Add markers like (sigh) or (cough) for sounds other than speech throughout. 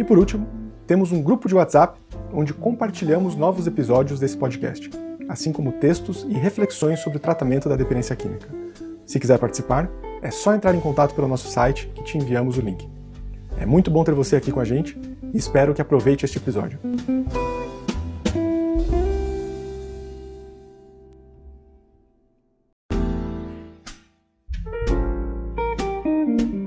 e por último, temos um grupo de WhatsApp onde compartilhamos novos episódios desse podcast, assim como textos e reflexões sobre o tratamento da dependência química. Se quiser participar, é só entrar em contato pelo nosso site que te enviamos o link. É muito bom ter você aqui com a gente e espero que aproveite este episódio.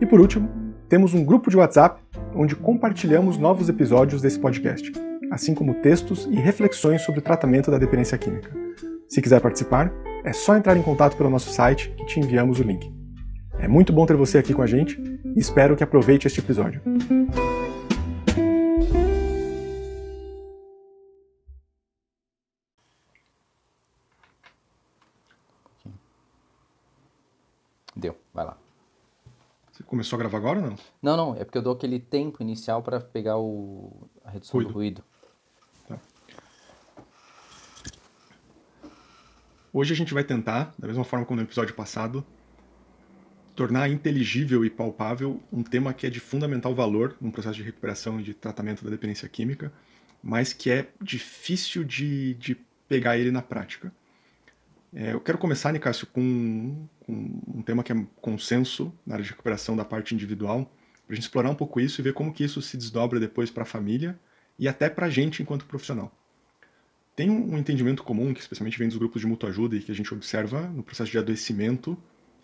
e por último, temos um grupo de WhatsApp onde compartilhamos novos episódios desse podcast, assim como textos e reflexões sobre o tratamento da dependência química. Se quiser participar, é só entrar em contato pelo nosso site que te enviamos o link. É muito bom ter você aqui com a gente e espero que aproveite este episódio. Deu, vai lá. Começou a gravar agora ou não? Não, não, é porque eu dou aquele tempo inicial para pegar o, a redução ruído. do ruído. Tá. Hoje a gente vai tentar, da mesma forma como no episódio passado, tornar inteligível e palpável um tema que é de fundamental valor no processo de recuperação e de tratamento da dependência química, mas que é difícil de, de pegar ele na prática. É, eu quero começar, Nicásio, com, um tema que é consenso na área de recuperação da parte individual, para a gente explorar um pouco isso e ver como que isso se desdobra depois para a família e até para a gente enquanto profissional. Tem um entendimento comum, que especialmente vem dos grupos de mútua ajuda e que a gente observa no processo de adoecimento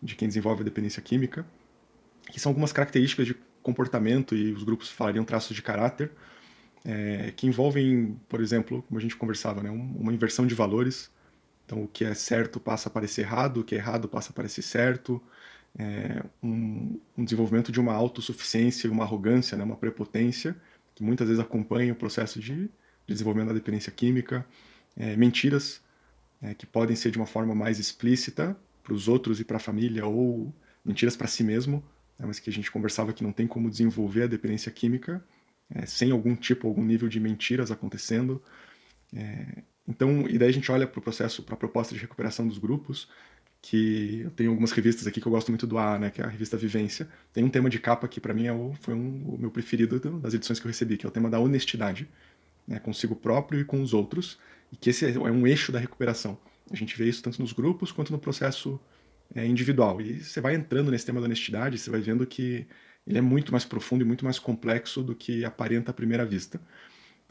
de quem desenvolve a dependência química, que são algumas características de comportamento e os grupos falariam traços de caráter, é, que envolvem, por exemplo, como a gente conversava, né, uma inversão de valores, então, o que é certo passa a parecer errado, o que é errado passa a parecer certo. É um, um, desenvolvimento de uma autossuficiência, uma arrogância, né, uma prepotência, que muitas vezes acompanha o processo de, de desenvolvimento da dependência química. É, mentiras, é, que podem ser de uma forma mais explícita para os outros e para a família, ou mentiras para si mesmo, né, mas que a gente conversava que não tem como desenvolver a dependência química é, sem algum tipo, algum nível de mentiras acontecendo. É, então, e daí a gente olha para o processo, para a proposta de recuperação dos grupos, que eu tenho algumas revistas aqui que eu gosto muito do A, né, que é a revista Vivência. Tem um tema de capa que para mim é o, foi um, o meu preferido das edições que eu recebi, que é o tema da honestidade, né, consigo próprio e com os outros, e que esse é um eixo da recuperação. A gente vê isso tanto nos grupos quanto no processo é, individual. E você vai entrando nesse tema da honestidade, você vai vendo que ele é muito mais profundo e muito mais complexo do que aparenta à primeira vista.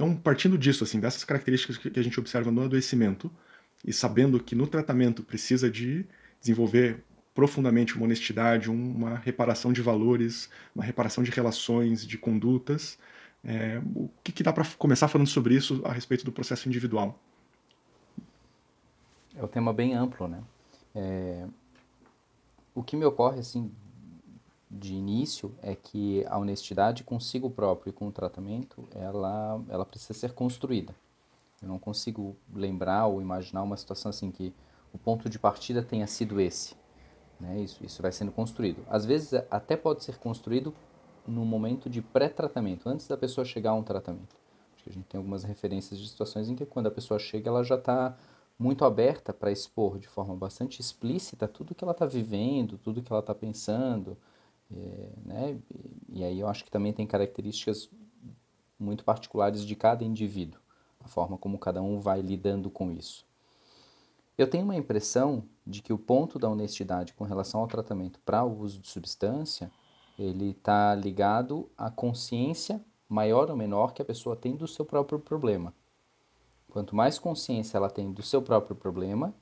Então, partindo disso, assim, dessas características que a gente observa no adoecimento, e sabendo que no tratamento precisa de desenvolver profundamente uma honestidade, uma reparação de valores, uma reparação de relações, de condutas, é, o que, que dá para começar falando sobre isso a respeito do processo individual? é um tema bem amplo, né? É, o que me ocorre, assim, de início é que a honestidade consigo próprio e com o tratamento, ela, ela precisa ser construída. Eu não consigo lembrar ou imaginar uma situação assim que o ponto de partida tenha sido esse. Né? Isso, isso vai sendo construído. Às vezes até pode ser construído no momento de pré-tratamento, antes da pessoa chegar a um tratamento. Acho que a gente tem algumas referências de situações em que quando a pessoa chega, ela já está muito aberta para expor de forma bastante explícita tudo que ela está vivendo, tudo que ela está pensando, é, né? E aí eu acho que também tem características muito particulares de cada indivíduo, a forma como cada um vai lidando com isso. Eu tenho uma impressão de que o ponto da honestidade com relação ao tratamento para o uso de substância, ele está ligado à consciência maior ou menor que a pessoa tem do seu próprio problema. Quanto mais consciência ela tem do seu próprio problema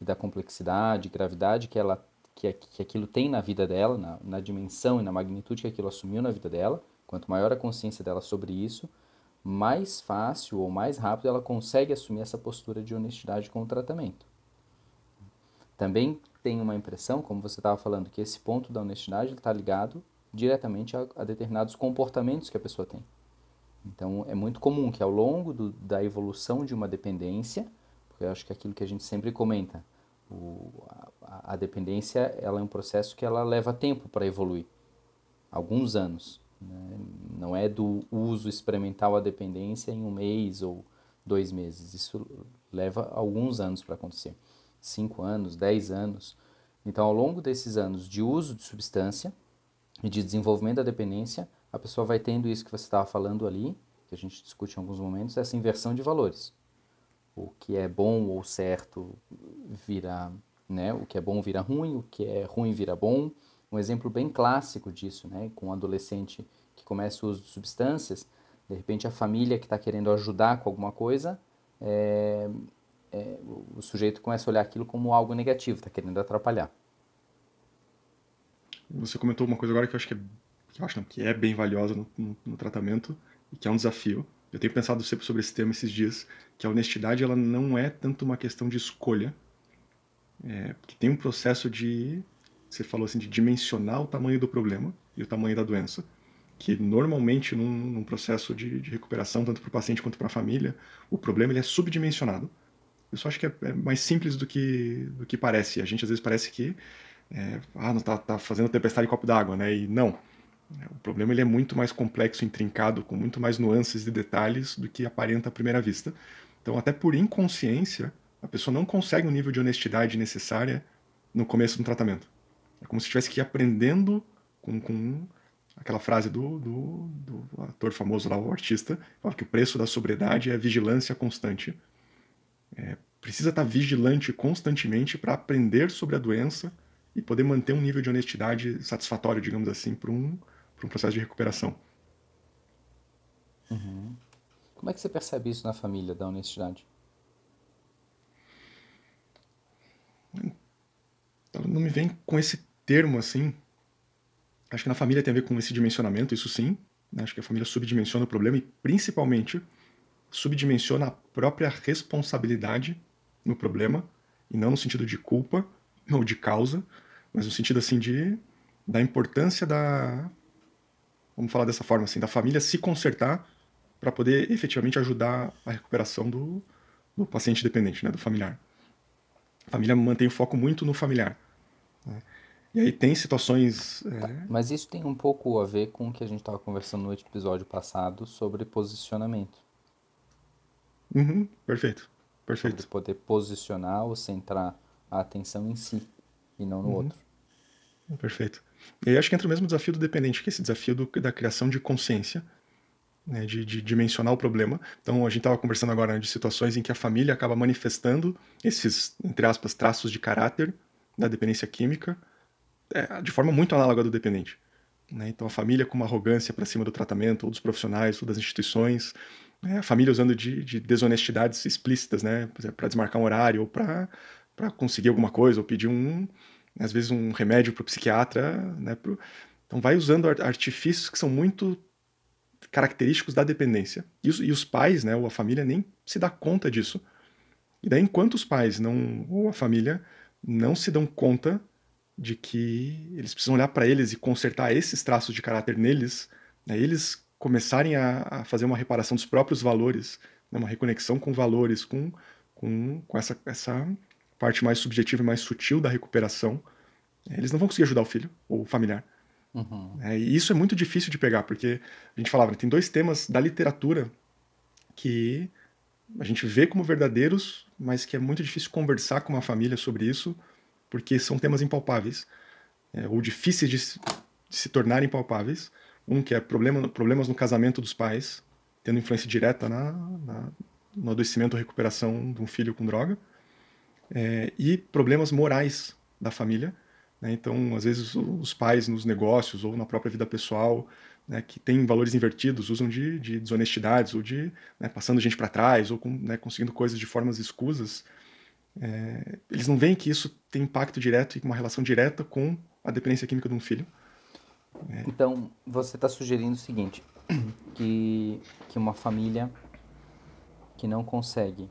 e da complexidade, gravidade que ela que, que aquilo tem na vida dela, na, na dimensão e na magnitude que aquilo assumiu na vida dela, quanto maior a consciência dela sobre isso, mais fácil ou mais rápido ela consegue assumir essa postura de honestidade com o tratamento. Também tenho uma impressão, como você estava falando, que esse ponto da honestidade está ligado diretamente a, a, determinados comportamentos que a pessoa tem. Então, é muito comum que ao longo do, da evolução de uma dependência, porque eu acho que é aquilo que a gente sempre comenta, o, a, a, dependência ela é um processo que ela leva tempo para evoluir, alguns anos. Né? Não é do uso experimental da dependência em um mês ou dois meses. Isso leva alguns anos para acontecer. Cinco anos, dez anos. Então, ao longo desses anos de uso de substância e de desenvolvimento da dependência, a pessoa vai tendo isso que você estava falando ali, que a gente discute em alguns momentos, essa inversão de valores o que é bom ou certo vira, né, o que é bom vira ruim, o que é ruim vira bom. Um exemplo bem clássico disso, né, com um adolescente que começa o uso de substâncias, de repente a família que está querendo ajudar com alguma coisa, é, é, o sujeito começa a olhar aquilo como algo negativo, está querendo atrapalhar. Você comentou uma coisa agora que eu acho que é, que, não, que é bem valiosa no, no, no tratamento e que é um desafio, eu tenho pensado sempre sobre esse tema esses dias, que a honestidade ela não é tanto uma questão de escolha, é, porque tem um processo de, você falou assim, de dimensionar o tamanho do problema e o tamanho da doença, que normalmente num, num processo de, de, recuperação, tanto para o paciente quanto para a família, o problema ele é subdimensionado. Eu só acho que é, é, mais simples do que, do que parece. A gente às vezes parece que é, ah, não está tá fazendo tempestade em copo d'água, né? E não. O problema ele é muito mais complexo, intrincado, com muito mais nuances e detalhes do que aparenta à primeira vista. Então, até por inconsciência, a pessoa não consegue o nível de honestidade necessária no começo do tratamento. É como se tivesse que ir aprendendo com, com aquela frase do, do, do, ator famoso lá, o artista, fala que o preço da sobriedade é vigilância constante. É, precisa estar vigilante constantemente para aprender sobre a doença e poder manter um nível de honestidade satisfatório, digamos assim, para um, para um processo de recuperação. Uhum. Como é que você percebe isso na família, da honestidade? Não me vem com esse termo assim. Acho que na família tem a ver com esse dimensionamento, isso sim. Né? Acho que a família subdimensiona o problema e, principalmente, subdimensiona a própria responsabilidade no problema, e não no sentido de culpa ou de causa, mas no sentido assim de da importância da vamos falar dessa forma assim, da família se consertar para poder efetivamente ajudar a recuperação do, do paciente dependente, né, do familiar. A família mantém o foco muito no familiar. Né? E aí tem situações. Tá, é... Mas isso tem um pouco a ver com o que a gente estava conversando no episódio passado sobre posicionamento. Uhum, perfeito. Perfeito. Sobre poder posicionar ou centrar a atenção em si e não no uhum. outro. Perfeito. E aí acho que entra o mesmo desafio do dependente, que é esse desafio do, da criação de consciência, né, de, de, dimensionar o problema. Então a gente estava conversando agora de situações em que a família acaba manifestando esses, entre aspas, traços de caráter da dependência química é, de forma muito análoga do dependente. Né? Então a família com uma arrogância para cima do tratamento, ou dos profissionais, ou das instituições, né? a família usando de, de desonestidades explícitas né? para desmarcar um horário, ou para conseguir alguma coisa, ou pedir um, às vezes um remédio para o psiquiatra, né? Pro... Então vai usando artifícios que são muito característicos da dependência. E os, e os, pais, né, ou a família nem se dá conta disso. E daí, enquanto os pais não, ou a família, não se dão conta de que eles precisam olhar para eles e consertar esses traços de caráter neles, né, eles começarem a, a, fazer uma reparação dos próprios valores, né, uma reconexão com valores, com, com, com essa, essa parte mais subjetiva e mais sutil da recuperação, eles não vão conseguir ajudar o filho ou o familiar. Uhum. É, e isso é muito difícil de pegar, porque a gente falava, tem dois temas da literatura que a gente vê como verdadeiros, mas que é muito difícil conversar com uma família sobre isso, porque são temas impalpáveis, é, ou difíceis de, de, se tornarem palpáveis. Um que é problema, problemas no casamento dos pais, tendo influência direta na, na, no adoecimento ou recuperação de um filho com droga, é, e problemas morais da família. Né? Então, às vezes, os pais nos negócios ou na própria vida pessoal né, que têm valores invertidos, usam de, de desonestidades ou de né, passando gente para trás ou com, né, conseguindo coisas de formas escusas, é, eles não veem que isso tem impacto direto e uma relação direta com a dependência química de um filho. É. Então, você está sugerindo o seguinte, (clears throat) que, que uma família que não consegue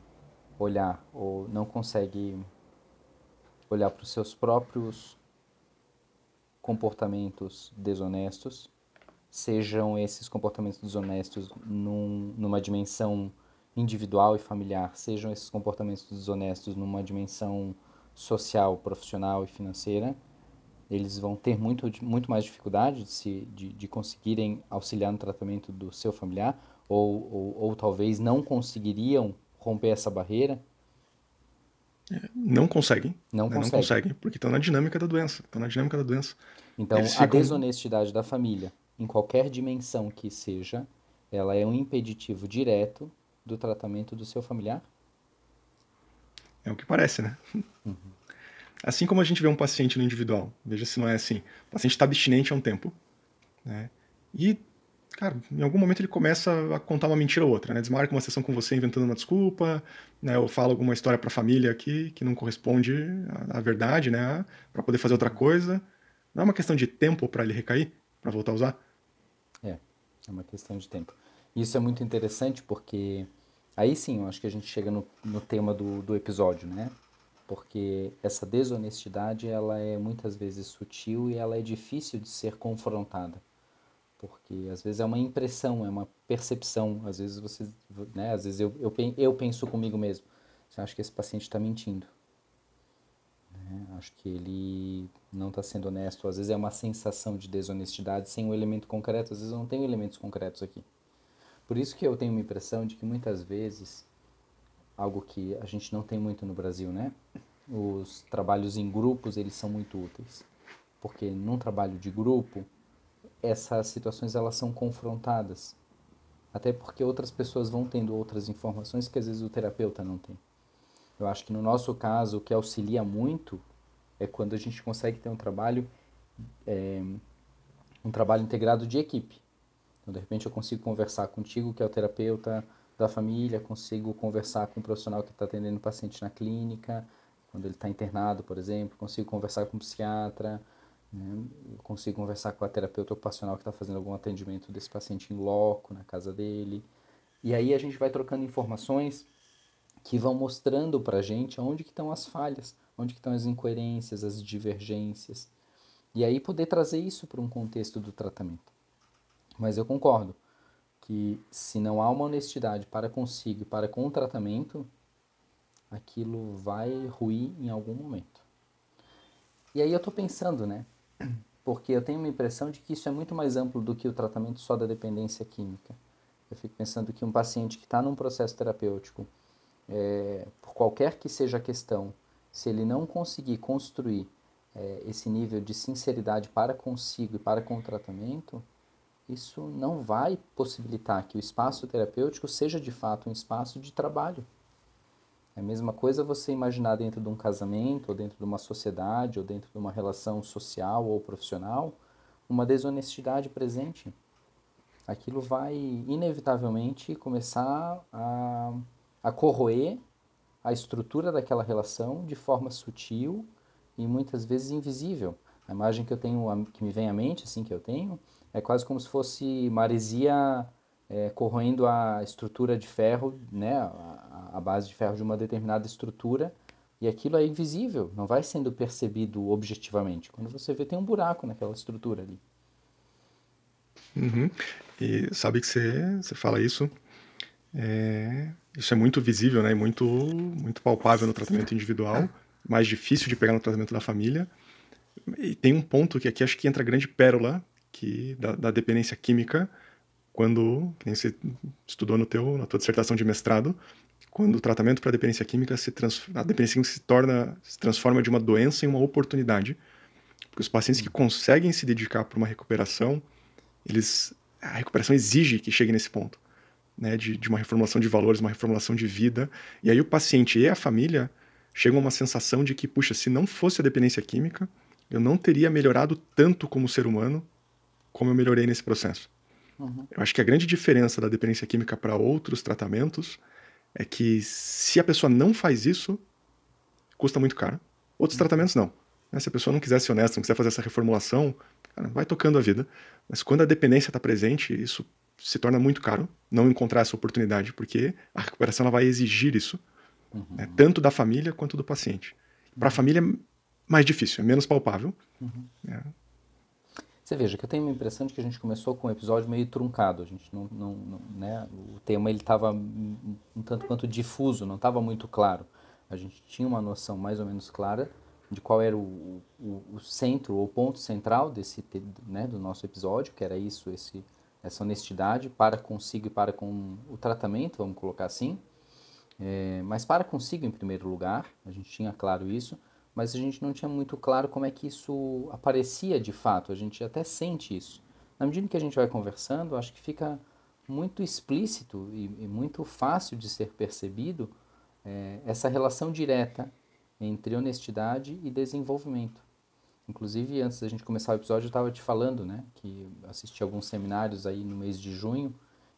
olhar ou não consegue olhar para os seus próprios comportamentos desonestos sejam esses comportamentos desonestos num, numa dimensão individual e familiar, sejam esses comportamentos desonestos numa dimensão social, profissional e financeira, eles vão ter muito, muito mais dificuldade de, se, de, de conseguirem auxiliar no tratamento do seu familiar, ou, ou, ou talvez não conseguiriam romper essa barreira. Não conseguem. Não, né? conseguem. não conseguem, porque estão na dinâmica da doença. Estão na dinâmica da doença. Então, Eles a ficam... desonestidade da família em qualquer dimensão que seja, ela é um impeditivo direto do tratamento do seu familiar? É o que parece, né? Uhum. Assim como a gente vê um paciente no individual, veja se não é assim. O paciente está abstinente há um tempo, né? E, cara, em algum momento ele começa a contar uma mentira ou outra, né? Desmarca uma sessão com você inventando uma desculpa, né? Ou fala alguma história para a família aqui que não corresponde à, verdade, né? Para poder fazer outra coisa. Não é uma questão de tempo para ele recair, para voltar a usar? É, é uma questão de tempo. Isso é muito interessante porque aí sim eu acho que a gente chega no, no tema do, do episódio, né? Porque essa desonestidade ela é muitas vezes sutil e ela é difícil de ser confrontada. Porque às vezes é uma impressão, é uma percepção. Às vezes você, né? Às vezes eu, eu, eu penso comigo mesmo. Você acha que esse paciente está mentindo? Né? Acho que ele não está sendo honesto. Às vezes é uma sensação de desonestidade sem um elemento concreto. Às vezes eu não tenho elementos concretos aqui. Por isso que eu tenho uma impressão de que muitas vezes, algo que a gente não tem muito no Brasil, né? Os trabalhos em grupos, eles são muito úteis. Porque num trabalho de grupo, essas situações elas são confrontadas. Até porque outras pessoas vão tendo outras informações que às vezes o terapeuta não tem. Eu acho que no nosso caso, o que auxilia muito é quando a gente consegue ter um trabalho, é, um trabalho integrado de equipe. Então, de repente, eu consigo conversar contigo, que é o terapeuta da família, consigo conversar com o profissional que está atendendo o paciente na clínica, quando ele está internado, por exemplo, consigo conversar com o psiquiatra, né? consigo conversar com a terapeuta ocupacional que está fazendo algum atendimento desse paciente em loco, na casa dele. E aí a gente vai trocando informações que vão mostrando para a gente onde que estão as falhas, onde que estão as incoerências, as divergências. E aí poder trazer isso para um contexto do tratamento. Mas eu concordo que se não há uma honestidade para consigo e para com o tratamento, aquilo vai ruir em algum momento. E aí eu estou pensando, né? Porque eu tenho uma impressão de que isso é muito mais amplo do que o tratamento só da dependência química. Eu fico pensando que um paciente que está num processo terapêutico é, por qualquer que seja a questão, se ele não conseguir construir é, esse nível de sinceridade para consigo e para com o tratamento, isso não vai possibilitar que o espaço terapêutico seja de fato um espaço de trabalho. É a mesma coisa você imaginar dentro de um casamento, ou dentro de uma sociedade, ou dentro de uma relação social ou profissional, uma desonestidade presente. Aquilo vai inevitavelmente começar a a corroer a estrutura daquela relação de forma sutil e muitas vezes invisível. A imagem que eu tenho, que me vem à mente, assim que eu tenho, é quase como se fosse maresia é, corroendo a estrutura de ferro, né, a, a base de ferro de uma determinada estrutura e aquilo é invisível, não vai sendo percebido objetivamente. Quando você vê, tem um buraco naquela estrutura ali. Uhum. E sabe que você, você fala isso, é, isso é muito visível, né? Muito, muito palpável no tratamento individual, mais difícil de pegar no tratamento da família. E tem um ponto que aqui acho que entra a grande pérola que da, da dependência química, quando, que nem você estudou no teu, na tua dissertação de mestrado, quando o tratamento para dependência química se a dependência química se torna se transforma de uma doença em uma oportunidade. Porque os pacientes que conseguem se dedicar para uma recuperação eles a recuperação exige que chegue nesse ponto né de, de uma reformulação de valores uma reformulação de vida. E aí o paciente e a família chegam a uma sensação de que puxa se não fosse a dependência química eu não teria melhorado tanto como ser humano como eu melhorei nesse processo uhum. eu acho que a grande diferença da dependência química para outros tratamentos é que se a pessoa não faz isso, custa muito caro. Outros uhum. tratamentos não. Né? Se a pessoa não quiser ser honesta, não quiser fazer essa reformulação, cara, vai tocando a vida. Mas quando a dependência está presente, isso se torna muito caro não encontrar essa oportunidade, porque a recuperação ela vai exigir isso, uhum. né? tanto da família quanto do paciente. Para a uhum. família é mais difícil, é menos palpável. Uhum. É. Você veja que eu tenho a impressão de que a gente começou com um episódio meio truncado. A gente não, não, não né? O tema ele estava um tanto quanto difuso, não estava muito claro. A gente tinha uma noção mais ou menos clara de qual era o, o, o centro, o ponto central desse, né, do nosso episódio, que era isso, esse, essa honestidade para consigo e para com o tratamento, vamos colocar assim. É, mas para consigo em primeiro lugar, a gente tinha claro isso mas a gente não tinha muito claro como é que isso aparecia de fato, a gente até sente isso. Na medida que a gente vai conversando, acho que fica muito explícito e, e muito fácil de ser percebido é, essa relação direta entre honestidade e desenvolvimento. Inclusive, antes da gente começar o episódio, eu estava te falando, né, que assisti alguns seminários aí no mês de junho.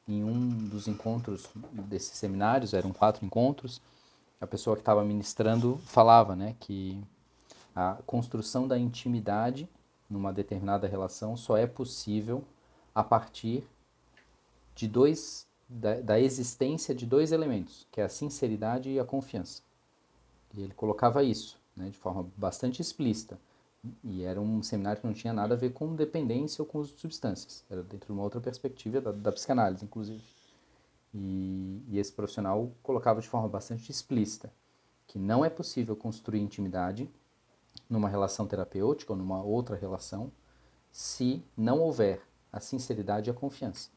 Em um dos encontros desses seminários, eram quatro encontros, a pessoa que estava ministrando falava, né, que a construção da intimidade numa determinada relação só é possível a partir de dois da, da existência de dois elementos, que é a sinceridade e a confiança. E ele colocava isso, né, de forma bastante explícita. E era um seminário que não tinha nada a ver com dependência ou com uso de substâncias. Era dentro de uma outra perspectiva da, da psicanálise, inclusive. E, e esse profissional colocava de forma bastante explícita que não é possível construir intimidade numa relação terapêutica ou numa outra relação se não houver a sinceridade e a confiança.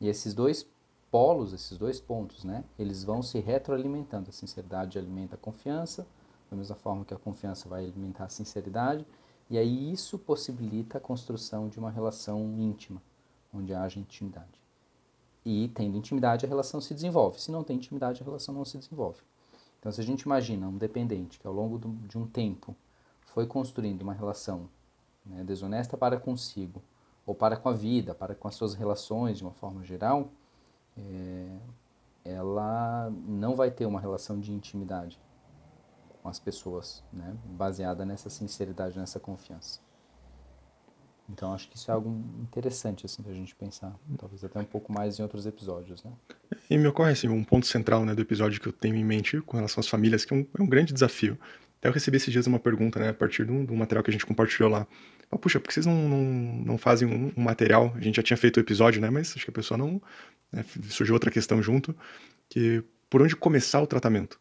E esses dois polos, esses dois pontos, né, eles vão se retroalimentando. A sinceridade alimenta a confiança, da mesma forma que a confiança vai alimentar a sinceridade, e aí isso possibilita a construção de uma relação íntima, onde haja intimidade. E tendo intimidade, a relação se desenvolve. Se não tem intimidade, a relação não se desenvolve. Então, se a gente imagina um dependente que ao longo de um tempo foi construindo uma relação né, desonesta para consigo, ou para com a vida, para com as suas relações de uma forma geral, é, ela não vai ter uma relação de intimidade com as pessoas, né, baseada nessa sinceridade, nessa confiança. Então acho que isso é algo interessante assim da gente pensar, talvez até um pouco mais em outros episódios, né? E me ocorre assim, um ponto central né, do episódio que eu tenho em mente com relação às famílias, que é um, é um grande desafio. Até eu recebi esses dias uma pergunta, né, a partir do, do material que a gente compartilhou lá. Ah, Puxa, por que vocês não, não, não fazem um, um, material? A gente já tinha feito o episódio, né, mas acho que a pessoa não... Né, surgiu outra questão junto, que por onde começar o tratamento?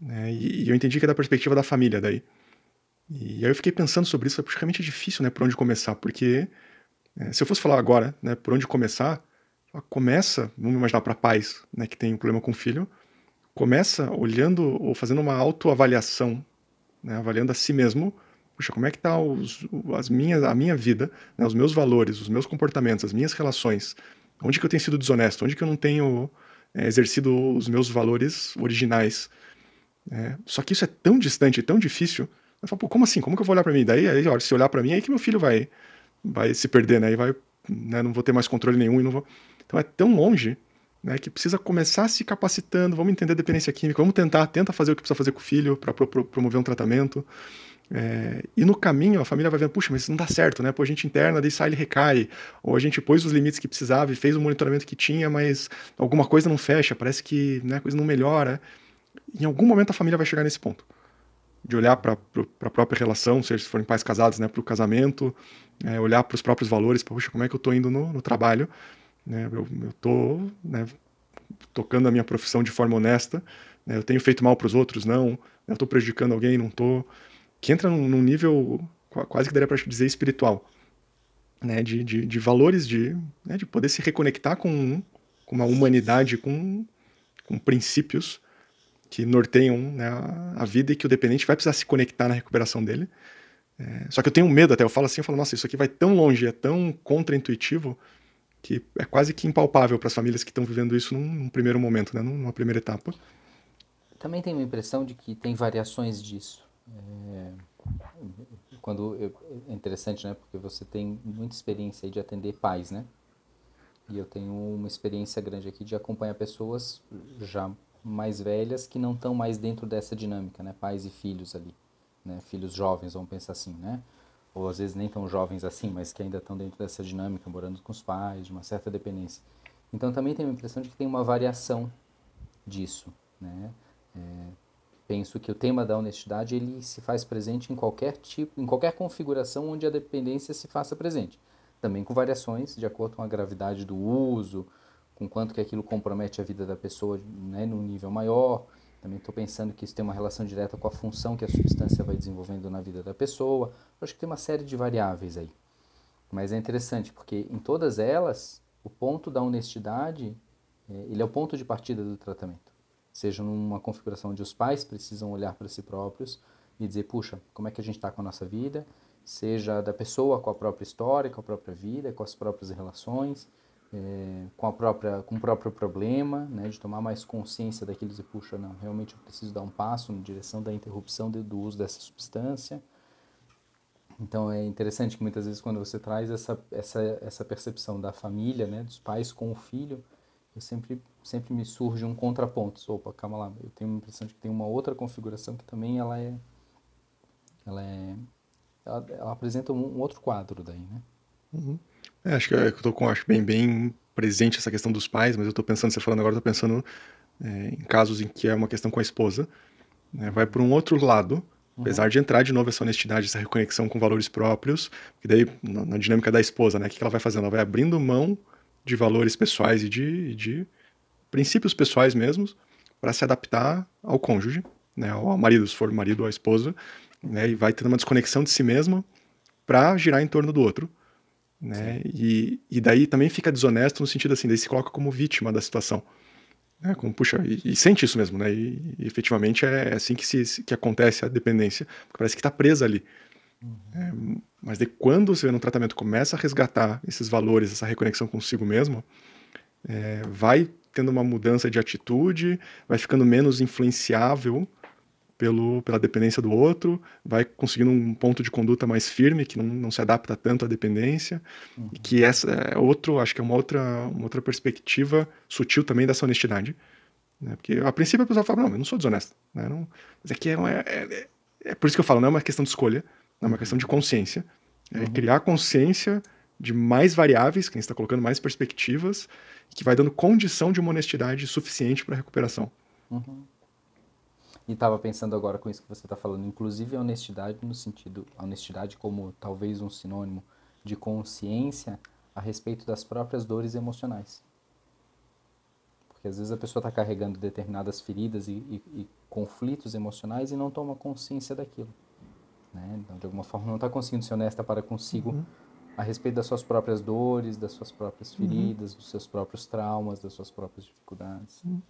Né, e, e eu entendi que é da perspectiva da família daí. E aí eu fiquei pensando sobre isso, é realmente é difícil, né, por onde começar, porque é, se eu fosse falar agora, né, por onde começar, começa, vamos imaginar para pais, né, que tem um problema com o filho, começa olhando ou fazendo uma autoavaliação, né, avaliando a si mesmo, puxa, como é que está as minhas, a minha vida, né, os meus valores, os meus comportamentos, as minhas relações, onde que eu tenho sido desonesto, onde que eu não tenho é, exercido os meus valores originais. É, só que isso é tão distante, tão difícil, eu falo, pô, como assim? Como que eu vou olhar para mim? Daí, aí, olha, se olhar para mim, é aí que meu filho vai, vai se perder, né? E vai, né, não vou ter mais controle nenhum e não vou. Então é tão longe, né, que precisa começar se capacitando. Vamos entender dependência química, vamos tentar, tenta fazer o que precisa fazer com o filho para pro, pro, promover um tratamento. É, e no caminho a família vai vendo, puxa, mas isso não dá certo, né? Pô, a gente interna, daí sai ele recai. Ou a gente pôs os limites que precisava e fez o monitoramento que tinha, mas alguma coisa não fecha, parece que né, a coisa não melhora. Em algum momento a família vai chegar nesse ponto. De olhar para a própria relação, seja se forem pais casados, né, para o casamento, é, olhar para os próprios valores, puxa, como é que eu estou indo no, no, trabalho? Né, eu estou né, tocando a minha profissão de forma honesta, né, eu tenho feito mal para os outros? Não. Eu estou prejudicando alguém? Não estou que entra num, num nível quase que daria para dizer espiritual, né, de, de, de valores, de, né, de poder se reconectar com, com uma humanidade, com, com princípios que norteiam né, a vida e que o dependente vai precisar se conectar na recuperação dele. É, só que eu tenho medo até, eu falo assim, eu falo, nossa, isso aqui vai tão longe, é tão contraintuitivo, que é quase que impalpável para as famílias que estão vivendo isso num, num, primeiro momento, né, numa primeira etapa. Também tenho a impressão de que tem variações disso. É, quando eu, é interessante, né? Porque você tem muita experiência de atender pais, né? E eu tenho uma experiência grande aqui de acompanhar pessoas já mais velhas que não estão mais dentro dessa dinâmica, né? Pais e filhos ali, né? Filhos jovens, vamos pensar assim, né? Ou às vezes nem tão jovens assim, mas que ainda estão dentro dessa dinâmica, morando com os pais, de uma certa dependência. Então também tenho a impressão de que tem uma variação disso, né? É, penso que o tema da honestidade ele se faz presente em qualquer tipo, em qualquer configuração onde a dependência se faça presente. Também com variações de acordo com a gravidade do uso, com quanto que aquilo compromete a vida da pessoa né, num nível maior. Também estou pensando que isso tem uma relação direta com a função que a substância vai desenvolvendo na vida da pessoa. Eu acho que tem uma série de variáveis aí. Mas é interessante porque em todas elas, o ponto da honestidade, é, ele é o ponto de partida do tratamento seja numa configuração onde os pais precisam olhar para si próprios e dizer, puxa, como é que a gente está com a nossa vida, seja da pessoa com a própria história, com a própria vida, com as próprias relações, é, com, a própria, com o próprio problema, né, de tomar mais consciência daquilo e dizer, puxa, não, realmente eu preciso dar um passo na direção da interrupção do uso dessa substância. Então é interessante que muitas vezes quando você traz essa, essa, essa percepção da família, né, dos pais com o filho, eu sempre, sempre me surge um contraponto. Opa, calma lá, eu tenho a impressão de que tem uma outra configuração que também ela é, ela é, ela, ela apresenta um, um, outro quadro daí, né? Uhum. É, acho que é, eu tô com, acho bem, bem presente essa questão dos pais, mas eu estou pensando, você falando agora, eu tô pensando é, em casos em que é uma questão com a esposa, né, vai por um outro lado, uhum. apesar de entrar de novo essa honestidade, essa reconexão com valores próprios, que daí, na, na dinâmica da esposa, né, o que ela vai fazendo? Ela vai abrindo mão de valores pessoais e de, de princípios pessoais mesmos para se adaptar ao cônjuge, né, ao marido, se for marido ou a esposa, né, e vai tendo uma desconexão de si mesmo para girar em torno do outro. Né, e, e daí também fica desonesto no sentido assim, daí se coloca como vítima da situação. Né, como, puxa, e, e, sente isso mesmo, né, e, e efetivamente é assim que, se, que acontece a dependência, porque parece que está presa ali. Uhum. É, mas de quando você no tratamento começa a resgatar esses valores, essa reconexão consigo mesmo, é, vai tendo uma mudança de atitude, vai ficando menos influenciável pelo, pela dependência do outro, vai conseguindo um ponto de conduta mais firme, que não, não se adapta tanto à dependência, uhum. e que essa é outro, acho que é uma outra, uma outra perspectiva sutil também dessa honestidade. Né? Porque a princípio a pessoa fala, não, eu não sou desonesto. Né? Não, mas aqui é, é, é, é, por isso que eu falo, não é uma questão de escolha, é uma questão de consciência. É uhum. criar consciência de mais variáveis, que a gente está colocando mais perspectivas, que vai dando condição de uma honestidade suficiente para a recuperação. Uhum. E estava pensando agora com isso que você está falando, inclusive a honestidade no sentido, a honestidade como talvez um sinônimo de consciência a respeito das próprias dores emocionais. Porque às vezes a pessoa está carregando determinadas feridas e, e, e conflitos emocionais e não toma consciência daquilo. Né? Então, de alguma forma, não está conseguindo ser honesta para consigo uhum. a respeito das suas próprias dores, das suas próprias uhum. feridas, uhum. dos seus próprios traumas, das suas próprias dificuldades. Uhum.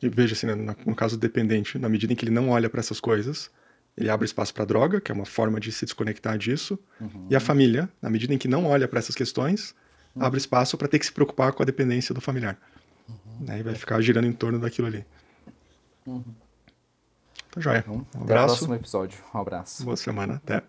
Veja assim, né, no caso dependente, na medida em que ele não olha para essas coisas, ele abre espaço para droga, que é uma forma de se desconectar disso, uhum. e a família, na medida em que não olha para essas questões, uhum. abre espaço para ter que se preocupar com a dependência do familiar. Né? E vai ficar girando em torno daquilo ali. Uhum. Tá joia. Então, um abraço. Até o próximo episódio. Um abraço. Boa semana. Até.